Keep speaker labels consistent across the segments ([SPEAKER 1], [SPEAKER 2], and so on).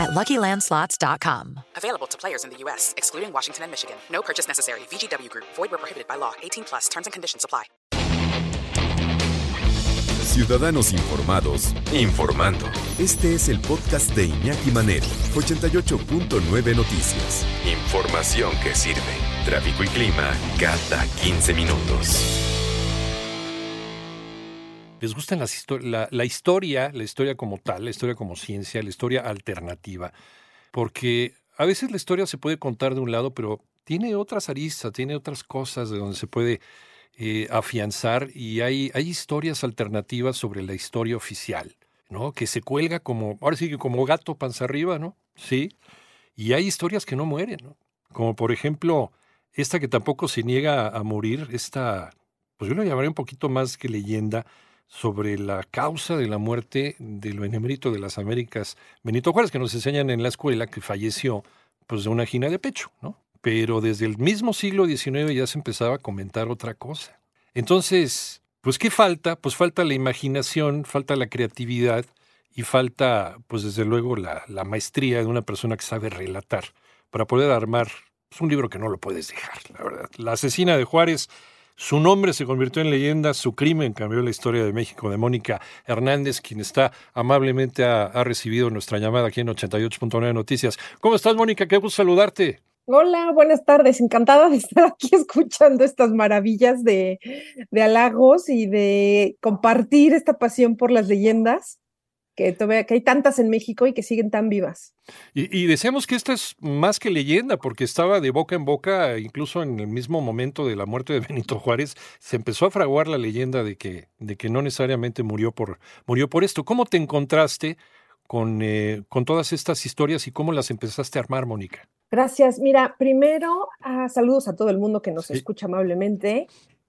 [SPEAKER 1] at LuckyLandSlots.com.
[SPEAKER 2] Available to players in the U.S., excluding Washington and Michigan. No purchase necessary. VGW Group. Void where prohibited by law. 18 plus. Terms and conditions apply.
[SPEAKER 3] Ciudadanos informados, informando. Este es el podcast de Iñaki Manero, 88.9 Noticias. Información que sirve. Tráfico y clima cada 15 minutos.
[SPEAKER 4] Les gusta la, la, historia, la historia como tal, la historia como ciencia, la historia alternativa, porque a veces la historia se puede contar de un lado, pero tiene otras aristas, tiene otras cosas de donde se puede eh, afianzar y hay, hay historias alternativas sobre la historia oficial, ¿no? Que se cuelga como, ahora sí que como gato panza arriba, ¿no? Sí. Y hay historias que no mueren, ¿no? Como por ejemplo, esta que tampoco se niega a morir, esta, pues yo lo llamaría un poquito más que leyenda, sobre la causa de la muerte del benemérito de las Américas, Benito Juárez, que nos enseñan en la escuela que falleció pues, de una gina de pecho, ¿no? Pero desde el mismo siglo XIX ya se empezaba a comentar otra cosa. Entonces, pues, ¿qué falta? Pues falta la imaginación, falta la creatividad y falta, pues, desde luego, la, la maestría de una persona que sabe relatar para poder armar pues, un libro que no lo puedes dejar, la verdad. La asesina de Juárez su nombre se convirtió en leyenda, su crimen cambió la historia de México, de Mónica Hernández, quien está amablemente ha, recibido nuestra llamada aquí en 88.9 Noticias. ¿Cómo estás, Mónica? Qué gusto saludarte.
[SPEAKER 5] Hola, buenas tardes. Encantada de estar aquí escuchando estas maravillas de, de halagos y de compartir esta pasión por las leyendas que, que hay tantas en México y que siguen tan vivas.
[SPEAKER 4] Y, y, deseamos que esta es más que leyenda, porque estaba de boca en boca, incluso en el mismo momento de la muerte de Benito Juárez, se empezó a fraguar la leyenda de que, de que no necesariamente murió por, murió por esto. ¿Cómo te encontraste con, eh, con todas estas historias y cómo las empezaste a armar, Mónica?
[SPEAKER 5] Gracias. Mira, primero, ah, saludos a todo el mundo que nos escucha amablemente,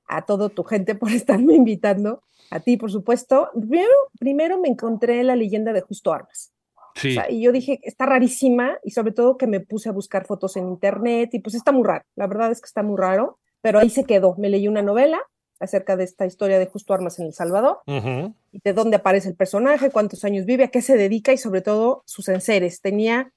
[SPEAKER 5] a toda tu gente por estarme invitando a ti, por supuesto. Primero, primero me encontré la leyenda de Justo Armas. Sí. y yo dije, está rarísima y sobre todo que me puse a buscar fotos en internet y pues está muy raro. La verdad es que está muy raro, pero ahí se quedó. Me leí una novela acerca de esta historia de Justo Armas en El Salvador y de dónde aparece el personaje, cuántos años vive, a qué se dedica y sobre todo sus enseres. Tenía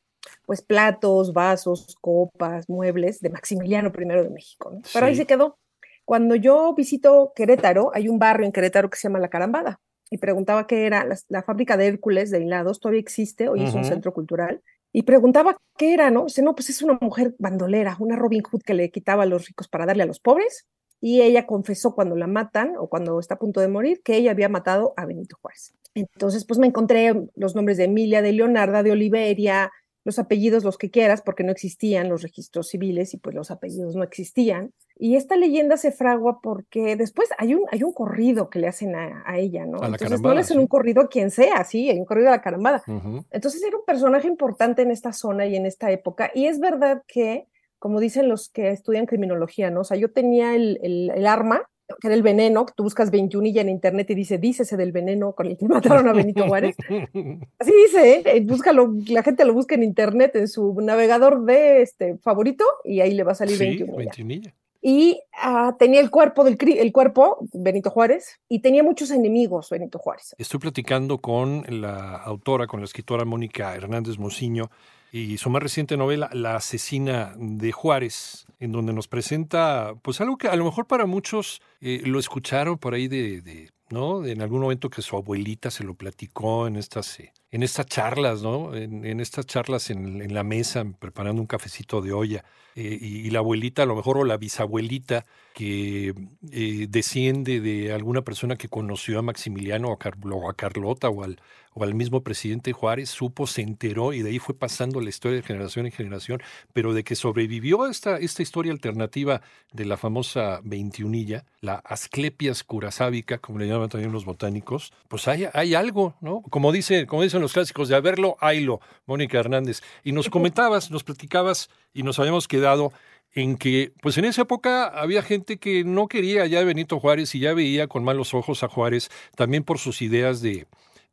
[SPEAKER 5] pues platos, vasos, copas, muebles de Maximiliano I de México. Pero ahí se quedó. Cuando yo visito Querétaro, hay un barrio en Querétaro que se llama La Carambada y preguntaba qué era la, fábrica de Hércules de hilados, todavía existe, hoy es un centro cultural. Y preguntaba qué era, ¿no? Dice, no, pues es una mujer bandolera, una Robin Hood que le quitaba a los ricos para darle a los pobres. Y ella confesó cuando la matan o cuando está a punto de morir que ella había matado a Benito Juárez. Entonces, pues me encontré los nombres de Emilia, de Leonarda, de Oliveria, los apellidos, los que quieras, porque no existían los registros civiles y pues los apellidos no existían. Y esta leyenda se fragua porque después hay un, hay un corrido que le hacen a, ella, ¿no? Entonces no le hacen un corrido a quien sea, sí, hay un corrido a la carambada. Entonces era un personaje importante en esta zona y en esta época. Y es verdad que, como dicen los que estudian criminología, ¿no? O sea, yo tenía el, el, el arma que era el veneno, que tú buscas 21 y en internet y dice, dícese del veneno con el que mataron a Benito Juárez. Así dice, ¿eh? búscalo, la gente lo busca en internet en su navegador de este favorito y ahí le va a salir sí, 21. Y ah, tenía el cuerpo del el cuerpo Benito Juárez y tenía muchos enemigos Benito Juárez.
[SPEAKER 4] Estoy platicando con la autora, con la escritora Mónica Hernández Mociño y su más reciente novela, La asesina de Juárez, en donde nos presenta pues algo que a lo mejor para muchos eh, lo escucharon por ahí de, ¿no? En algún momento que su abuelita se lo platicó en estas, eh, en estas charlas, ¿no? En, estas charlas en, la mesa, preparando un cafecito de olla. Eh, y, la abuelita, a lo mejor, o la bisabuelita, que desciende de alguna persona que conoció a Maximiliano o a Carlota o al, o al mismo presidente Juárez, supo, se enteró y de ahí fue pasando la historia de generación en generación, pero de que sobrevivió esta, esta historia alternativa de la famosa veintiunilla, la Asclepias curasábica, como le llaman también los botánicos, pues hay, hay algo, ¿no? Como, dice, como dicen los clásicos, de haberlo, haylo, Mónica Hernández. Y nos comentabas, nos platicabas y nos habíamos quedado en que, pues en esa época había gente que no quería ya Benito Juárez y ya veía con malos ojos a Juárez, también por sus ideas de,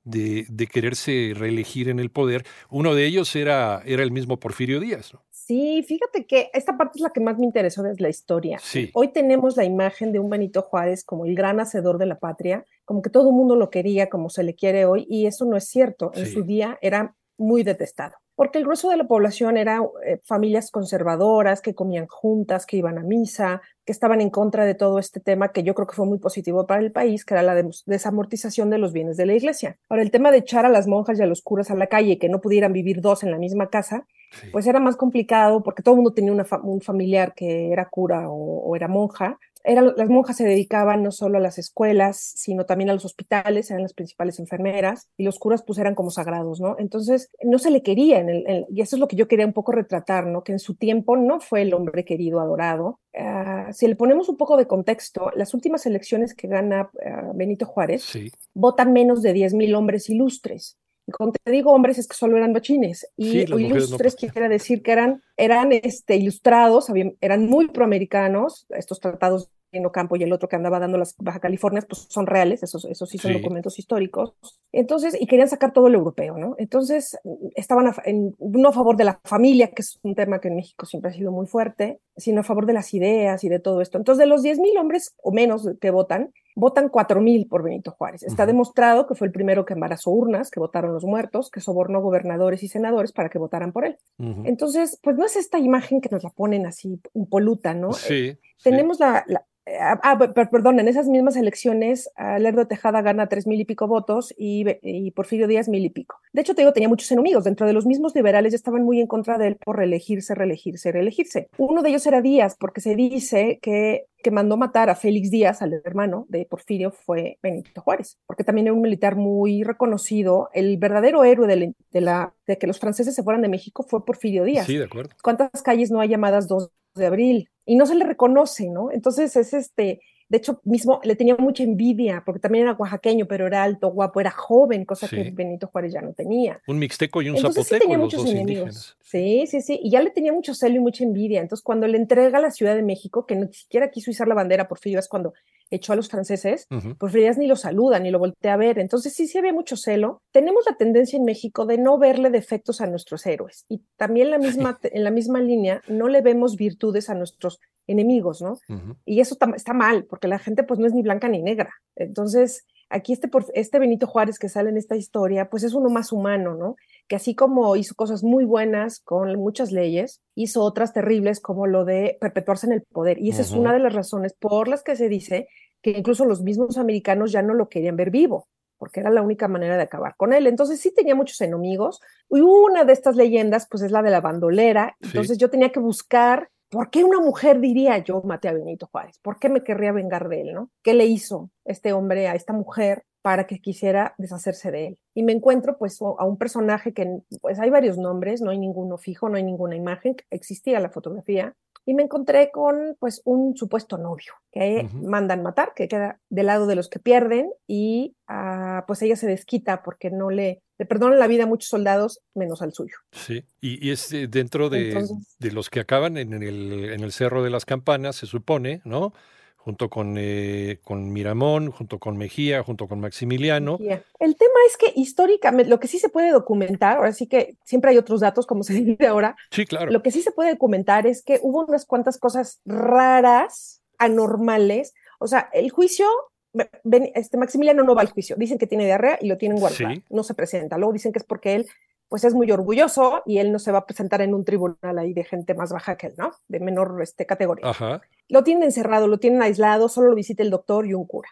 [SPEAKER 4] de, de quererse reelegir en el poder. Uno de ellos era, era el mismo Porfirio Díaz. ¿no?
[SPEAKER 5] Sí, fíjate que esta parte es la que más me interesó de la historia.
[SPEAKER 4] Sí.
[SPEAKER 5] Hoy tenemos la imagen de un Benito Juárez como el gran hacedor de la patria, como que todo el mundo lo quería como se le quiere hoy, y eso no es cierto. En
[SPEAKER 4] Sí.
[SPEAKER 5] su día era muy detestado, porque el grueso de la población era eh, familias conservadoras que comían juntas, que iban a misa, que estaban en contra de todo este tema que yo creo que fue muy positivo para el país, que era la des- desamortización de los bienes de la iglesia. Ahora, el tema de echar a las monjas y a los curas a la calle, que no pudieran vivir dos en la misma casa,
[SPEAKER 4] Sí.
[SPEAKER 5] pues era más complicado porque todo el mundo tenía una fa- un familiar que era cura o, o era monja. Era, las monjas se dedicaban no solo a las escuelas, sino también a los hospitales, eran las principales enfermeras, y los curas pues eran como sagrados, ¿no? Entonces no se le quería, en el, en- y eso es lo que yo quería un poco retratar, ¿no? Que en su tiempo no fue el hombre querido, adorado. Ah, si le ponemos un poco de contexto, las últimas elecciones que gana ah, Benito Juárez,
[SPEAKER 4] Sí.
[SPEAKER 5] votan menos de 10.000 hombres ilustres. Cuando te digo hombres es que solo eran machines. Y
[SPEAKER 4] Sí, no
[SPEAKER 5] ilustres
[SPEAKER 4] participan.
[SPEAKER 5] quiere decir que eran, eran este, ilustrados, habían- eran muy proamericanos. Estos tratados de Campo y el otro que andaba dando las Baja Californias, pues son reales, esos, esos sí son
[SPEAKER 4] Sí.
[SPEAKER 5] documentos históricos. Entonces, y querían sacar todo lo europeo, ¿no? Entonces, estaban a, en- no a favor de la familia, que es un tema que en México siempre ha sido muy fuerte, sino a favor de las ideas y de todo esto. Entonces, de los 10.000 hombres o menos que votan, votan 4.000 por Benito Juárez. Está
[SPEAKER 4] Ujú.
[SPEAKER 5] demostrado que fue el primero que embarazó urnas, que votaron los muertos, que sobornó gobernadores y senadores para que votaran por él.
[SPEAKER 4] Ujú.
[SPEAKER 5] Entonces, pues no es esta imagen que nos la ponen así impoluta, ¿no? Eh,
[SPEAKER 4] Sí. sí.
[SPEAKER 5] Tenemos la, la- eh, ah, per- perdón, en esas mismas elecciones, ah, Lerdo Tejada gana tres mil y pico votos y, y Porfirio Díaz mil y pico. De hecho, te digo, tenía muchos enemigos. Dentro de los mismos liberales ya estaban muy en contra de él por reelegirse, reelegirse, reelegirse. Uno de ellos era Díaz, porque se dice que que mandó matar a Félix Díaz, al hermano de Porfirio, fue Benito Juárez, porque también era un militar muy reconocido. El verdadero héroe de, la- de la, de que los franceses se fueran de México fue Porfirio Díaz.
[SPEAKER 4] Sí, de acuerdo.
[SPEAKER 5] ¿Cuántas calles no hay llamadas 2 de abril? Y no se le reconoce, ¿no? Entonces es este, de hecho, mismo le tenía mucha envidia, porque también era oaxaqueño, pero era alto, guapo, era joven, cosa
[SPEAKER 4] Sí.
[SPEAKER 5] que Benito Juárez ya no tenía.
[SPEAKER 4] Un mixteco y un
[SPEAKER 5] Entonces sí
[SPEAKER 4] zapoteco,
[SPEAKER 5] tenía
[SPEAKER 4] los
[SPEAKER 5] muchos enemigos.
[SPEAKER 4] indígenas.
[SPEAKER 5] Sí, sí, sí. Y ya le tenía mucho celo y mucha envidia. Entonces, cuando le entrega la Ciudad de México, que ni siquiera quiso izar la bandera, Porfirio es cuando echó a los franceses. Porfirio Díaz ni lo saluda, ni lo voltea a ver. Entonces, sí, sí había mucho celo. Tenemos la tendencia en México de no verle defectos a nuestros héroes. Y también la misma, en la misma línea, no le vemos virtudes a nuestros enemigos, ¿no? Y eso está, está mal, porque la gente pues no es ni blanca ni negra. Entonces, aquí este, este Benito Juárez que sale en esta historia, pues es uno más humano, ¿no? Que así como hizo cosas muy buenas con muchas leyes, hizo otras terribles como lo de perpetuarse en el poder. Y esa es una de las razones por las que se dice que incluso los mismos americanos ya no lo querían ver vivo, porque era la única manera de acabar con él. Entonces sí tenía muchos enemigos. Y una de estas leyendas, pues es la de la bandolera.
[SPEAKER 4] Sí.
[SPEAKER 5] Entonces yo tenía que buscar ¿Por qué una mujer diría yo maté a Benito Juárez? ¿Por qué me querría vengar de él? ¿no? ¿Qué le hizo este hombre a esta mujer para que quisiera deshacerse de él? Y me encuentro pues a un personaje que pues hay varios nombres, no hay ninguno fijo, no hay ninguna imagen, existía la fotografía, y me encontré con pues un supuesto novio que mandan matar, que queda del lado de los que pierden y ah, pues ella se desquita porque no le, le perdonan la vida a muchos soldados menos al suyo.
[SPEAKER 4] Sí, y, y es eh, dentro de,
[SPEAKER 5] Entonces-
[SPEAKER 4] de los que acaban en el, en el Cerro de las Campanas, se supone, ¿no? Junto con, eh, con Miramón, junto con Mejía, junto con Maximiliano.
[SPEAKER 5] El tema es que históricamente, lo que sí se puede documentar, ahora sí que siempre hay otros datos, como se dice ahora,
[SPEAKER 4] Sí, claro.
[SPEAKER 5] lo que sí se puede documentar es que hubo unas cuantas cosas raras, anormales. O sea, el juicio, ven- este Maximiliano no va al juicio, dicen que tiene diarrea y lo tienen guardado,
[SPEAKER 4] Sí.
[SPEAKER 5] no se presenta. Luego dicen que es porque él pues es muy orgulloso y él no se va a presentar en un tribunal ahí de gente más baja que él, ¿no? De menor este, categoría.
[SPEAKER 4] Ajá.
[SPEAKER 5] Lo tienen encerrado, lo tienen aislado, solo lo visita el doctor y un cura.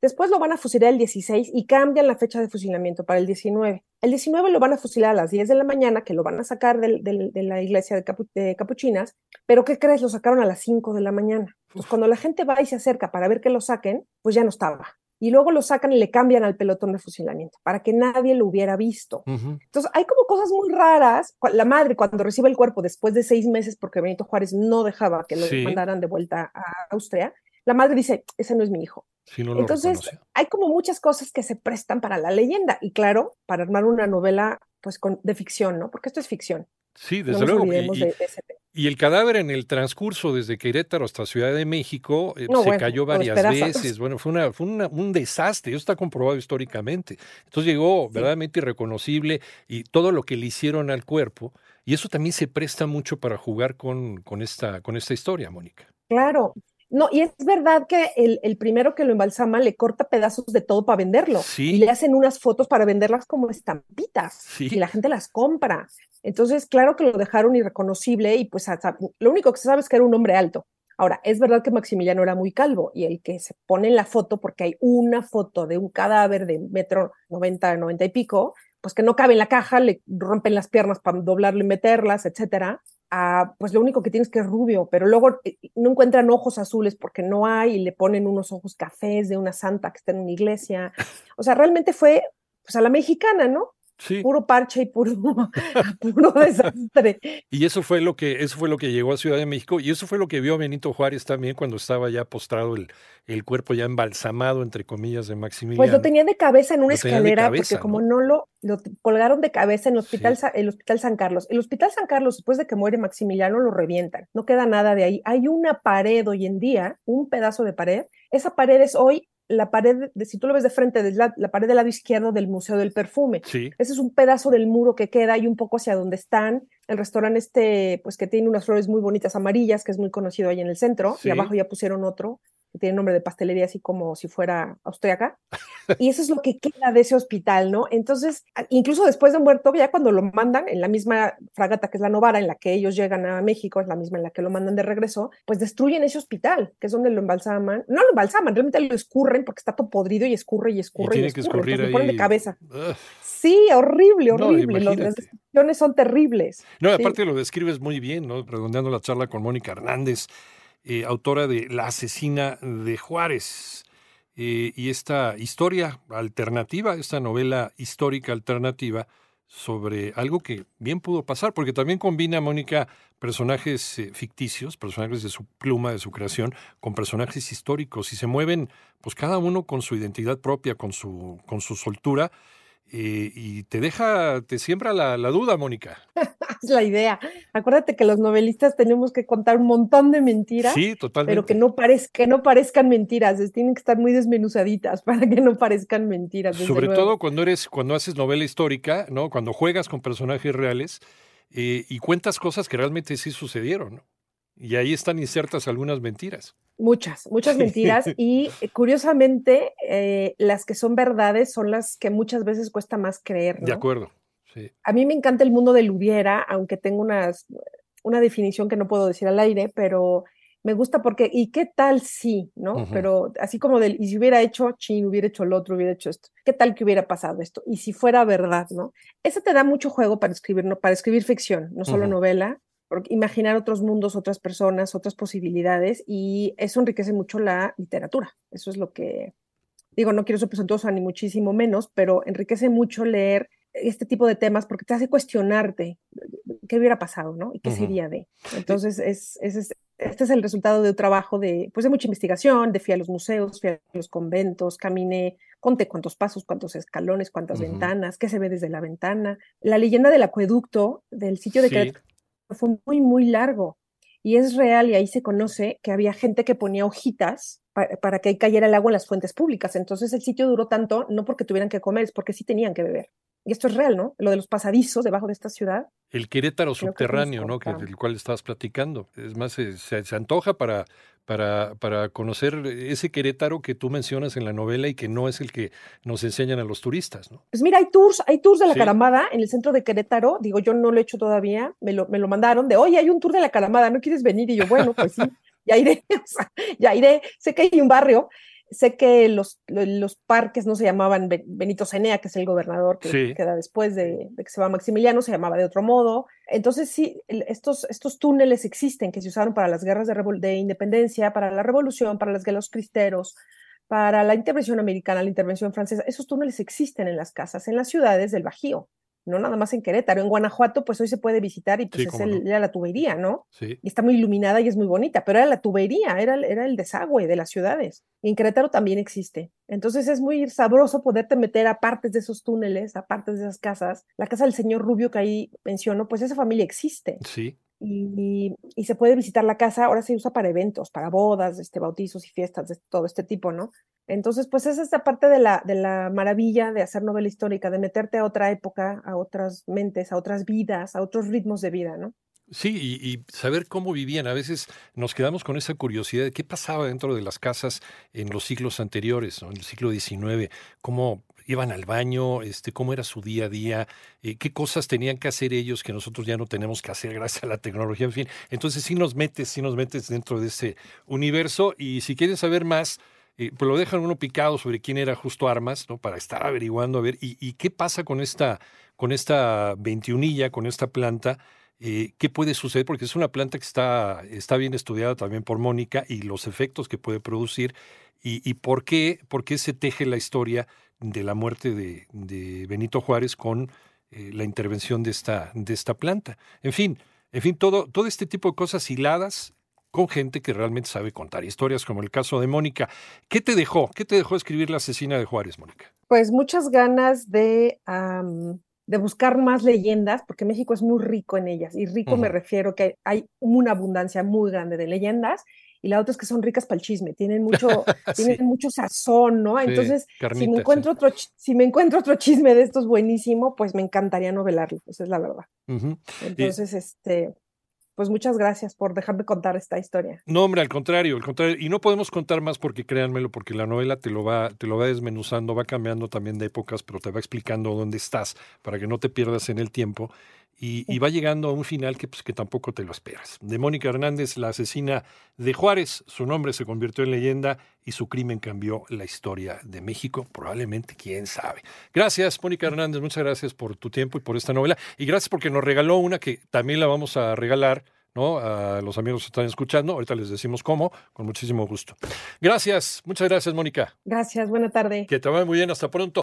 [SPEAKER 5] Después lo van a fusilar el 16 y cambian la fecha de fusilamiento para el 19. El 19 lo van a fusilar a las 10 de la mañana, que lo van a sacar del- del- de la iglesia de, capu- de capuchinas, pero ¿qué crees? Lo sacaron a las 5 de la mañana. Entonces, cuando la gente va y se acerca para ver que lo saquen, pues ya no estaba. Y luego lo sacan y le cambian al pelotón de fusilamiento para que nadie lo hubiera visto. Entonces, hay como cosas muy raras. La madre, cuando recibe el cuerpo después de seis meses, porque Benito Juárez no dejaba que lo
[SPEAKER 4] Sí.
[SPEAKER 5] mandaran de vuelta a Austria, la madre dice, ese no es mi hijo.
[SPEAKER 4] Sí, no
[SPEAKER 5] Entonces, hay como muchas cosas que se prestan para la leyenda y claro, para armar una novela pues con, de ficción, ¿no? Porque esto es ficción.
[SPEAKER 4] Sí,
[SPEAKER 5] No
[SPEAKER 4] desde
[SPEAKER 5] nos
[SPEAKER 4] luego. y- y-
[SPEAKER 5] de, de ese tema.
[SPEAKER 4] Y el cadáver en el transcurso desde Querétaro hasta Ciudad de México eh, se cayó varias veces. Bueno, fue, una, fue un desastre, eso está comprobado históricamente. Entonces llegó verdaderamente irreconocible y todo lo que le hicieron al cuerpo, y eso también se presta mucho para jugar con, con, esta, con esta historia, Mónica.
[SPEAKER 5] Claro, no, y es verdad que el, el, primero que lo embalsama le corta pedazos de todo para venderlo.
[SPEAKER 4] Sí.
[SPEAKER 5] Y le hacen unas fotos para venderlas como estampitas.
[SPEAKER 4] Sí.
[SPEAKER 5] Y la gente las compra. Entonces, claro que lo dejaron irreconocible y pues lo único que se sabe es que era un hombre alto. Ahora, es verdad que Maximiliano era muy calvo y el que se pone en la foto, porque hay una foto de un cadáver de metro 90, 90 y pico, pues que no cabe en la caja, le rompen las piernas para doblarlo y meterlas, etcétera. Ah, pues lo único que tienes que es rubio, pero luego eh, no encuentran ojos azules porque no hay y le ponen unos ojos cafés de una santa que está en una iglesia. O sea, realmente fue pues a la mexicana, ¿no? Puro parche y puro, puro desastre.
[SPEAKER 4] Y eso fue lo que eso fue lo que llegó a Ciudad de México y eso fue lo que vio Benito Juárez también cuando estaba ya postrado el, el cuerpo ya embalsamado entre comillas de Maximiliano.
[SPEAKER 5] Pues lo tenía de cabeza en una escalera porque como ¿no? lo, lo colgaron de cabeza en el hospital sí. el hospital San Carlos. El hospital San Carlos después de que muere Maximiliano lo revientan. No queda nada de ahí. Hay una pared hoy en día, un pedazo de pared. Esa pared es hoy la pared, de, si tú lo ves de frente, la, la, pared del lado izquierdo del Museo del Perfume.
[SPEAKER 4] Sí.
[SPEAKER 5] Ese es un pedazo del muro que queda y un poco hacia donde están. El restaurante este, pues que tiene unas flores muy bonitas amarillas, que es muy conocido ahí en el centro,
[SPEAKER 4] sí.
[SPEAKER 5] y abajo ya pusieron otro, que tiene nombre de pastelería así como si fuera austriaca. y eso es lo que queda de ese hospital, ¿no? Entonces, incluso después de muerto, ya cuando lo mandan en la misma fragata que es la Novara, en la que ellos llegan a México, es la misma en la que lo mandan de regreso, pues destruyen ese hospital, que es donde lo embalsaman. No lo embalsaman, realmente lo escurren porque está todo podrido y escurre y escurre
[SPEAKER 4] y,
[SPEAKER 5] y,
[SPEAKER 4] tiene
[SPEAKER 5] escurre.
[SPEAKER 4] Que escurrir ahí...
[SPEAKER 5] lo ponen de cabeza. Ugh. Sí, horrible, horrible.
[SPEAKER 4] No,
[SPEAKER 5] Las descripciones son terribles.
[SPEAKER 4] No, aparte sí. lo describes muy bien, ¿no? Redondeando la charla con Mónica Hernández. Eh, autora de La asesina de Juárez. Eh, y esta historia alternativa, esta novela histórica alternativa sobre algo que bien pudo pasar, porque también combina, Mónica, personajes eh, ficticios, personajes de su pluma, de su creación, con personajes históricos y se mueven, pues cada uno con su identidad propia, con su, con su soltura. Y te deja, te siembra la, la duda, Mónica.
[SPEAKER 5] es la idea. Acuérdate que los novelistas tenemos que contar un montón de mentiras,
[SPEAKER 4] sí, totalmente.
[SPEAKER 5] pero que no, que no parezcan mentiras, es, tienen que estar muy desmenuzaditas para que no parezcan mentiras.
[SPEAKER 4] Sobre
[SPEAKER 5] luego.
[SPEAKER 4] todo cuando eres, cuando haces novela histórica, ¿no? Cuando juegas con personajes reales eh, y cuentas cosas que realmente sí sucedieron, ¿no? Y ahí están insertas algunas mentiras.
[SPEAKER 5] Muchas, muchas mentiras y curiosamente eh, las que son verdades son las que muchas veces cuesta más creer. ¿no?
[SPEAKER 4] De acuerdo. Sí.
[SPEAKER 5] A mí me encanta el mundo del hubiera, aunque tengo unas, una definición que no puedo decir al aire, pero me gusta porque, ¿y qué tal si? ¿No? Uh -huh. Pero así como del, y si hubiera hecho, chin, hubiera hecho lo otro, hubiera hecho esto, ¿qué tal que hubiera pasado esto? Y si fuera verdad, ¿no? Eso te da mucho juego para escribir, ¿no? para escribir ficción, no solo uh -huh. novela, imaginar otros mundos, otras personas, otras posibilidades, y eso enriquece mucho la literatura. Eso es lo que, digo, no quiero ser presuntuosa ni muchísimo menos, pero enriquece mucho leer este tipo de temas porque te hace cuestionarte qué hubiera pasado, ¿no? Y qué uh -huh. sería de. Entonces, es, es, es, este es el resultado de un trabajo de, pues, de mucha investigación, de fui a los museos, fui a los conventos, caminé, conté cuántos pasos, cuántos escalones, cuántas uh -huh. ventanas, qué se ve desde la ventana. La leyenda del acueducto del sitio de
[SPEAKER 4] sí.
[SPEAKER 5] Querétaro fue muy, muy largo. Y es real, y ahí se conoce que había gente que ponía hojitas para, para que cayera el agua en las fuentes públicas. Entonces el sitio duró tanto, no porque tuvieran que comer, es porque sí tenían que beber. Y esto es real, ¿no? Lo de los pasadizos debajo de esta ciudad.
[SPEAKER 4] El Querétaro subterráneo, ¿no? Que, del cual estabas platicando. Es más, se, se, antoja para, para, para conocer ese Querétaro que tú mencionas en la novela y que no es el que nos enseñan a los turistas, ¿no?
[SPEAKER 5] Pues mira, hay tours, hay tours de la sí. Caramada en el centro de Querétaro. Digo, yo no lo he hecho todavía, me lo, me lo mandaron de, oye, hay un tour de la Caramada, ¿no quieres venir? Y yo, bueno, pues sí, ya iré, o sea, ya iré. Sé que hay un barrio sé que los, los parques no se llamaban Benito Cenea, que es el gobernador que
[SPEAKER 4] sí.
[SPEAKER 5] queda después de, de, que se va Maximiliano, se llamaba de otro modo. Entonces, sí, estos, estos túneles existen que se usaron para las guerras de, de independencia, para la revolución, para las guerras cristeros, para la intervención americana, la intervención francesa. Esos túneles existen en las casas, en las ciudades del Bajío no nada más en Querétaro, en Guanajuato, pues hoy se puede visitar y pues
[SPEAKER 4] sí,
[SPEAKER 5] es el,
[SPEAKER 4] no.
[SPEAKER 5] era la tubería, ¿no?
[SPEAKER 4] Sí.
[SPEAKER 5] Y está muy iluminada y es muy bonita, pero era la tubería, era, era el desagüe de las ciudades. Y en Querétaro también existe. Entonces es muy sabroso poderte meter a partes de esos túneles, a partes de esas casas. La casa del señor Rubio que ahí menciono, pues esa familia existe.
[SPEAKER 4] Sí.
[SPEAKER 5] Y, se puede visitar la casa. Ahora se usa para eventos, para bodas, este, bautizos y fiestas de todo este tipo, ¿no? Entonces, pues es esta parte de la, de la maravilla de hacer novela histórica, de meterte a otra época, a otras mentes, a otras vidas, a otros ritmos de vida, ¿no?
[SPEAKER 4] Sí, y, saber cómo vivían. A veces nos quedamos con esa curiosidad de qué pasaba dentro de las casas en los siglos anteriores, en el siglo XIX, cómo iban al baño, este, cómo era su día a día, eh, qué cosas tenían que hacer ellos que nosotros ya no tenemos que hacer gracias a la tecnología, en fin. Entonces sí nos metes, sí nos metes dentro de ese universo y si quieren saber más, eh, pues lo dejan uno picado sobre quién era Justo Armas, ¿no? Para estar averiguando a ver y, y qué pasa con esta, con esta veintiunilla, con esta planta eh, qué puede suceder, porque es una planta que está, está bien estudiada también por Mónica y los efectos que puede producir y, por, qué, por qué se teje la historia de la muerte de, Benito Juárez con eh, la intervención de esta, de esta planta. En fin, en fin, todo, todo este tipo de cosas hiladas con gente que realmente sabe contar historias, como el caso de Mónica. ¿Qué te dejó? ¿Qué te dejó escribir La asesina de Juárez, Mónica?
[SPEAKER 5] Pues muchas ganas de de buscar más leyendas, porque México es muy rico en ellas, y rico me refiero que hay una abundancia muy grande de leyendas, y la otra es que son ricas para el chisme, tienen mucho, tienen mucho sazón, ¿no? Entonces, si, me encuentro otro, si me encuentro otro chisme de estos buenísimo, pues me encantaría novelarlo, esa es la verdad. Entonces, este, pues muchas gracias por dejarme contar esta historia.
[SPEAKER 4] No, hombre, al contrario, al contrario. Y no podemos contar más porque créanmelo, porque la novela te lo va, te lo va desmenuzando, va cambiando también de épocas, pero te va explicando dónde estás para que no te pierdas en el tiempo. Y, va llegando a un final que, pues, que tampoco te lo esperas. De Mónica Hernández, la asesina de Juárez, su nombre se convirtió en leyenda y su crimen cambió la historia de México, probablemente, quién sabe. Gracias, Mónica Hernández, muchas gracias por tu tiempo y por esta novela. Y gracias porque nos regaló una que también la vamos a regalar. ¿no? A los amigos que están escuchando, ahorita les decimos cómo, con muchísimo gusto. Gracias, muchas gracias, Mónica.
[SPEAKER 5] Gracias, buena tarde.
[SPEAKER 4] Que te vaya muy bien, hasta pronto.